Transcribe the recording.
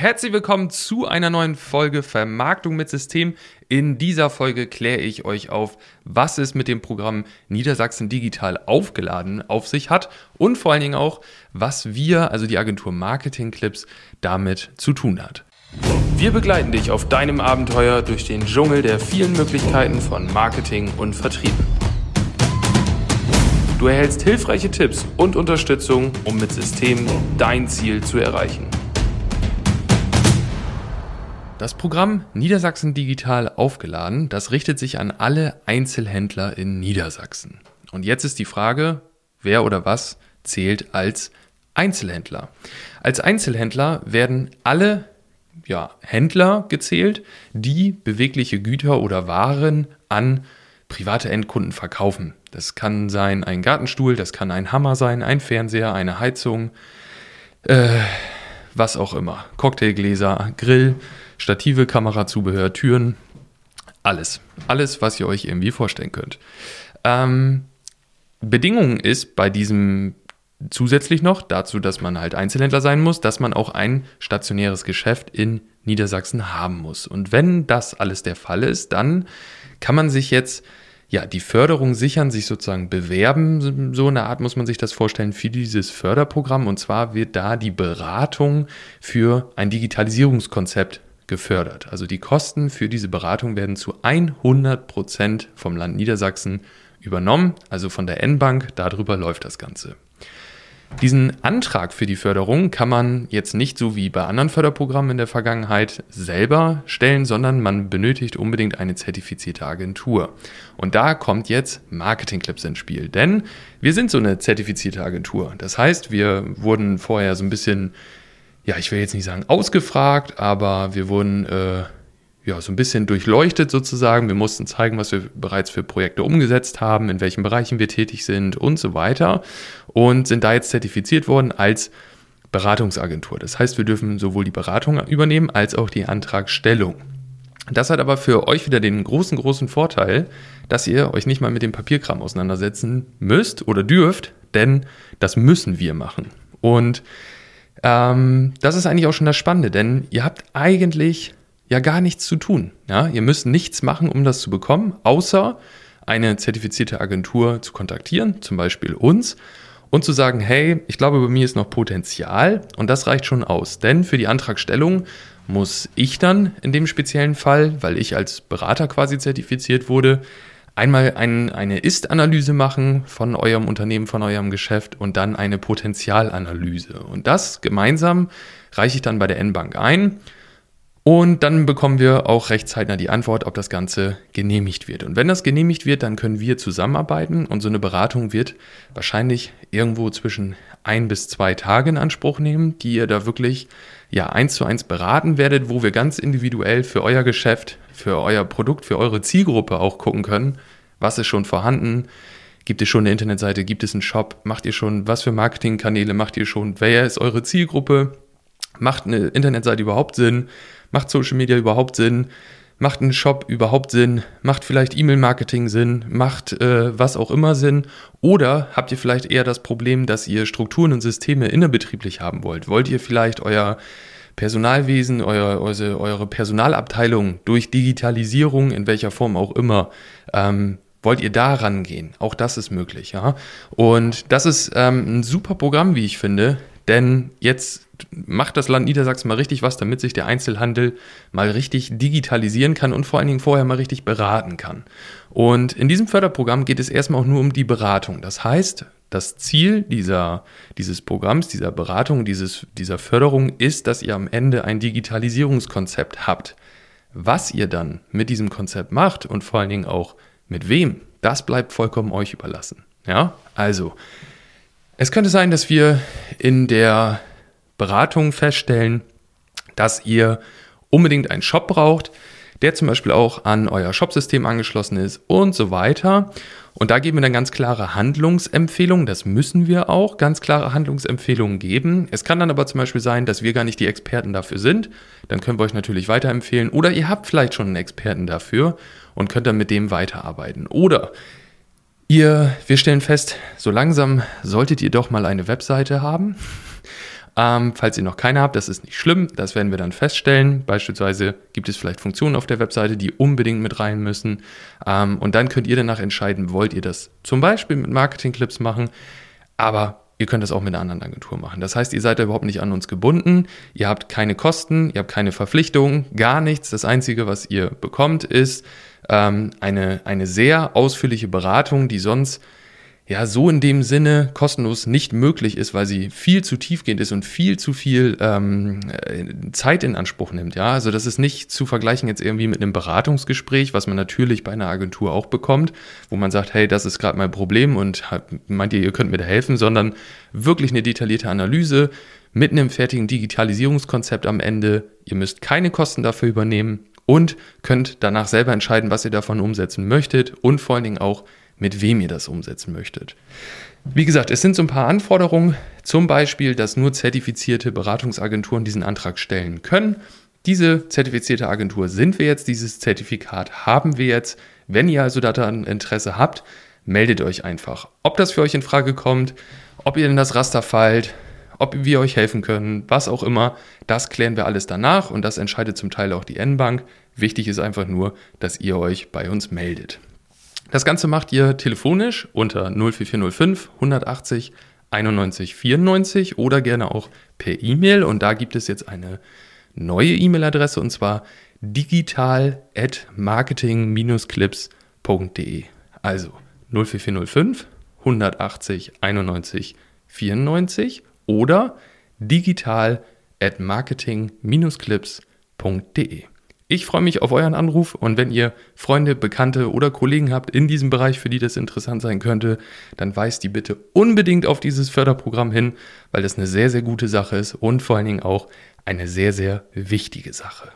Herzlich willkommen zu einer neuen Folge Vermarktung mit System. In dieser Folge kläre ich euch auf, was es mit dem Programm Niedersachsen Digital aufgeladen auf sich hat und vor allen Dingen auch, was wir, also die Agentur Marketing Clips, damit zu tun hat. Wir begleiten dich auf deinem Abenteuer durch den Dschungel der vielen Möglichkeiten von Marketing und Vertrieb. Du erhältst hilfreiche Tipps und Unterstützung, um mit System dein Ziel zu erreichen. Das Programm Niedersachsen Digital aufgeladen, das richtet sich an alle Einzelhändler in Niedersachsen. Und jetzt ist die Frage, wer oder was zählt als Einzelhändler? Als Einzelhändler werden alle ja, Händler gezählt, die bewegliche Güter oder Waren an private Endkunden verkaufen. Das kann sein ein Gartenstuhl, das kann ein Hammer sein, ein Fernseher, eine Heizung, äh, was auch immer. Cocktailgläser, Grill, Stative, Kamerazubehör, Türen, alles. Alles, was ihr euch irgendwie vorstellen könnt. Ähm, Bedingung ist bei diesem zusätzlich noch dazu, dass man halt Einzelhändler sein muss, dass man auch ein stationäres Geschäft in Niedersachsen haben muss. Und wenn das alles der Fall ist, dann kann man sich jetzt ja, die Förderung sichern, sich sozusagen bewerben, so eine Art muss man sich das vorstellen, für dieses Förderprogramm. Und zwar wird da die Beratung für ein Digitalisierungskonzept gefördert. Also die Kosten für diese Beratung werden zu 100 Prozent vom Land Niedersachsen übernommen, also von der N-Bank, darüber läuft das Ganze. Diesen Antrag für die Förderung kann man jetzt nicht so wie bei anderen Förderprogrammen in der Vergangenheit selber stellen, sondern man benötigt unbedingt eine zertifizierte Agentur. Und da kommt jetzt Marketing Clips ins Spiel, denn wir sind so eine zertifizierte Agentur. Das heißt, wir wurden vorher so ein bisschen, ja, ich will jetzt nicht sagen ausgefragt, aber wir wurden äh, ja, so ein bisschen durchleuchtet sozusagen. Wir mussten zeigen, was wir bereits für Projekte umgesetzt haben, in welchen Bereichen wir tätig sind und so weiter. Und sind da jetzt zertifiziert worden als Beratungsagentur. Das heißt, wir dürfen sowohl die Beratung übernehmen als auch die Antragstellung. Das hat aber für euch wieder den großen, großen Vorteil, dass ihr euch nicht mal mit dem Papierkram auseinandersetzen müsst oder dürft, denn das müssen wir machen. Und ähm, das ist eigentlich auch schon das Spannende, denn ihr habt eigentlich ja gar nichts zu tun. Ja? Ihr müsst nichts machen, um das zu bekommen, außer eine zertifizierte Agentur zu kontaktieren, zum Beispiel uns, und zu sagen, hey, ich glaube, bei mir ist noch Potenzial und das reicht schon aus. Denn für die Antragstellung muss ich dann in dem speziellen Fall, weil ich als Berater quasi zertifiziert wurde, einmal ein, eine Ist-Analyse machen von eurem Unternehmen, von eurem Geschäft und dann eine Potenzialanalyse. Und das gemeinsam reiche ich dann bei der N-Bank ein und dann bekommen wir auch recht zeitnah die Antwort, ob das Ganze genehmigt wird. Und wenn das genehmigt wird, dann können wir zusammenarbeiten und so eine Beratung wird wahrscheinlich irgendwo zwischen ein bis zwei Tage in Anspruch nehmen, die ihr da wirklich ja eins zu eins beraten werdet, wo wir ganz individuell für euer Geschäft, für euer Produkt, für eure Zielgruppe auch gucken können, was ist schon vorhanden, Gibt es schon eine Internetseite? Gibt es einen Shop? Macht ihr schon, was für Marketingkanäle macht ihr schon? Wer ist eure Zielgruppe? Macht eine Internetseite überhaupt Sinn? Macht Social Media überhaupt Sinn? Macht ein Shop überhaupt Sinn? Macht vielleicht E-Mail-Marketing Sinn? Macht äh, was auch immer Sinn? Oder habt ihr vielleicht eher das Problem, dass ihr Strukturen und Systeme innerbetrieblich haben wollt? Wollt ihr vielleicht euer Personalwesen, euer, eure, eure Personalabteilung durch Digitalisierung, in welcher Form auch immer, ähm, wollt ihr da rangehen? Auch das ist möglich, ja. Und das ist ähm, ein super Programm, wie ich finde, denn jetzt macht das Land Niedersachsen mal richtig was, damit sich der Einzelhandel mal richtig digitalisieren kann und vor allen Dingen vorher mal richtig beraten kann. Und in diesem Förderprogramm geht es erstmal auch nur um die Beratung. Das heißt, das Ziel dieser, dieses Programms, dieser Beratung, dieses, dieser Förderung ist, dass ihr am Ende ein Digitalisierungskonzept habt. Was ihr dann mit diesem Konzept macht und vor allen Dingen auch mit wem, das bleibt vollkommen euch überlassen. Ja, also es könnte sein, dass wir in der Beratung feststellen, dass ihr unbedingt einen Shop braucht, der zum Beispiel auch an euer Shopsystem angeschlossen ist und so weiter. Und da geben wir dann ganz klare Handlungsempfehlungen. Das müssen wir auch ganz klare Handlungsempfehlungen geben. Es kann dann aber zum Beispiel sein, dass wir gar nicht die Experten dafür sind. Dann können wir euch natürlich weiterempfehlen. Oder ihr habt vielleicht schon einen Experten dafür und könnt dann mit dem weiterarbeiten. Oder Ihr, wir stellen fest, so langsam solltet ihr doch mal eine Webseite haben. Ähm, falls ihr noch keine habt, das ist nicht schlimm, das werden wir dann feststellen. Beispielsweise gibt es vielleicht Funktionen auf der Webseite, die unbedingt mit rein müssen. Ähm, und dann könnt ihr danach entscheiden, wollt ihr das zum Beispiel mit Marketing-Clips machen, aber ihr könnt das auch mit einer anderen Agentur machen. Das heißt, ihr seid da überhaupt nicht an uns gebunden, ihr habt keine Kosten, ihr habt keine Verpflichtungen, gar nichts. Das Einzige, was ihr bekommt, ist ähm, eine, eine sehr ausführliche Beratung, die sonst ja so in dem Sinne kostenlos nicht möglich ist, weil sie viel zu tiefgehend ist und viel zu viel ähm, äh, Zeit in Anspruch nimmt. Ja, also das ist nicht zu vergleichen jetzt irgendwie mit einem Beratungsgespräch, was man natürlich bei einer Agentur auch bekommt, wo man sagt, hey, das ist gerade mein Problem und meint ihr, ihr könnt mir da helfen, sondern wirklich eine detaillierte Analyse mit einem fertigen Digitalisierungskonzept am Ende. Ihr müsst keine Kosten dafür übernehmen und könnt danach selber entscheiden, was ihr davon umsetzen möchtet und vor allen Dingen auch, mit wem ihr das umsetzen möchtet. Wie gesagt, es sind so ein paar Anforderungen, zum Beispiel, dass nur zertifizierte Beratungsagenturen diesen Antrag stellen können. Diese zertifizierte Agentur sind wir jetzt, dieses Zertifikat haben wir jetzt. Wenn ihr also daran Interesse habt, meldet euch einfach. Ob das für euch in Frage kommt, ob ihr in das Raster fallt, ob wir euch helfen können, was auch immer, das klären wir alles danach und das entscheidet zum Teil auch die N-Bank. Wichtig ist einfach nur, dass ihr euch bei uns meldet. Das Ganze macht ihr telefonisch unter 04405 180 91 94 oder gerne auch per E-Mail. Und da gibt es jetzt eine neue E-Mail-Adresse und zwar digital at marketing-clips.de. Also 04405 180 91 94 oder digital at marketing-clips.de. Ich freue mich auf euren Anruf und wenn ihr Freunde, Bekannte oder Kollegen habt in diesem Bereich, für die das interessant sein könnte, dann weist die bitte unbedingt auf dieses Förderprogramm hin, weil das eine sehr, sehr gute Sache ist und vor allen Dingen auch eine sehr, sehr wichtige Sache.